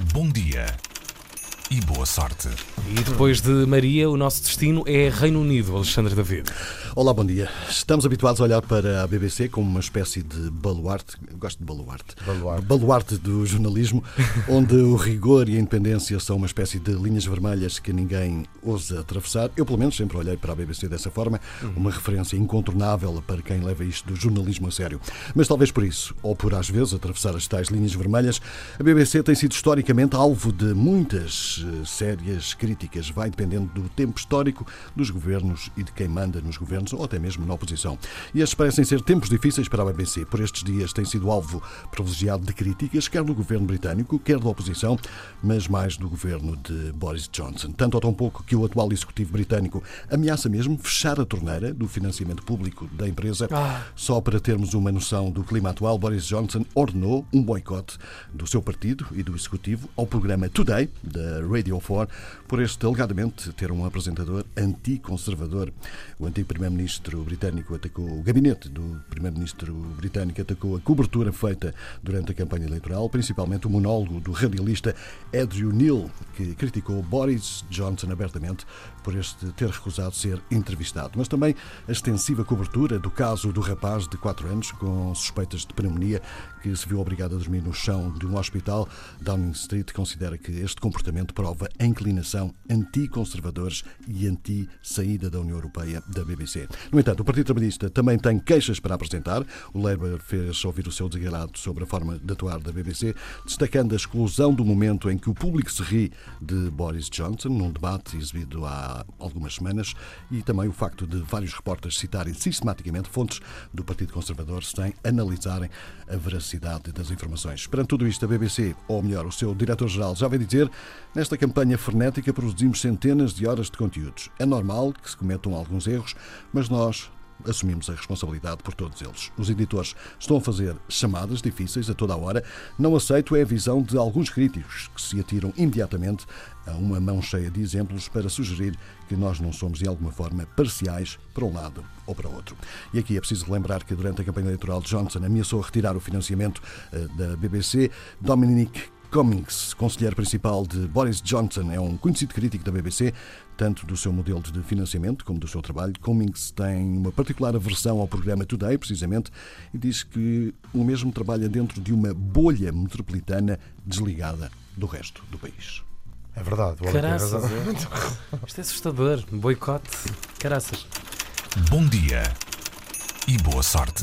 Bom dia e boa sorte. E depois de Maria, o nosso destino é Reino Unido, Alexandre David. Olá, bom dia. Estamos habituados a olhar para a BBC como uma espécie de baluarte, gosto de baluarte, Baluarte. baluarte do jornalismo, onde o rigor e a independência são uma espécie de linhas vermelhas que ninguém ousa atravessar. Eu, pelo menos, sempre olhei para a BBC dessa forma, uma referência incontornável para quem leva isto do jornalismo a sério. Mas talvez por isso, ou por às vezes atravessar as tais linhas vermelhas, a BBC tem sido historicamente alvo de muitas eh, sérias críticas. Vai dependendo do tempo histórico, dos governos e de quem manda nos governos ou até mesmo na oposição. E estes parecem ser tempos difíceis para a BBC. Por estes dias tem sido alvo privilegiado de críticas, quer do governo britânico, quer da oposição, mas mais do governo de Boris Johnson. Tanto ou tão pouco que o atual executivo britânico ameaça mesmo fechar a torneira do financiamento público da empresa. Só para termos uma noção do clima atual, Boris Johnson ordenou um boicote do seu partido e do executivo ao programa Today, da Radio 4, por este alegadamente ter um apresentador anticonservador. O antigo primeiro-ministro britânico atacou o gabinete do primeiro-ministro britânico atacou a cobertura feita durante a campanha eleitoral, principalmente o monólogo do radialista Andrew Neil, que criticou Boris Johnson abertamente por este ter recusado ser entrevistado, mas também a extensiva cobertura do caso do rapaz de 4 anos com suspeitas de pneumonia que se viu obrigado a dormir no chão de um hospital. Downing Street considera que este comportamento prova a inclinação anti-conservadores e anti-saída da União Europeia da BBC. No entanto, o Partido Trabalhista também tem queixas para apresentar. O Labour fez ouvir o seu desagrado sobre a forma de atuar da BBC, destacando a exclusão do momento em que o público se ri de Boris Johnson, num debate exibido há algumas semanas, e também o facto de vários repórteres citarem sistematicamente fontes do Partido Conservador sem analisarem a veracidade das informações. Perante tudo isto, a BBC, ou melhor, o seu diretor-geral, já vai dizer, nesta campanha frenética produzimos centenas de horas de conteúdos. É normal que se cometam alguns erros, mas nós assumimos a responsabilidade por todos eles. Os editores estão a fazer chamadas difíceis a toda a hora. Não aceito é a visão de alguns críticos que se atiram imediatamente a uma mão cheia de exemplos para sugerir que nós não somos de alguma forma parciais para um lado ou para outro. E aqui é preciso lembrar que durante a campanha eleitoral Johnson ameaçou retirar o financiamento eh, da BBC. Dominic Cummings, conselheiro principal de Boris Johnson, é um conhecido crítico da BBC, tanto do seu modelo de financiamento como do seu trabalho. Cummings tem uma particular aversão ao programa Today, precisamente, e diz que o mesmo trabalha dentro de uma bolha metropolitana desligada do resto do país. É verdade. o homem tem Caraças, é? Isto é assustador. Boicote. Caraças. Bom dia e boa sorte.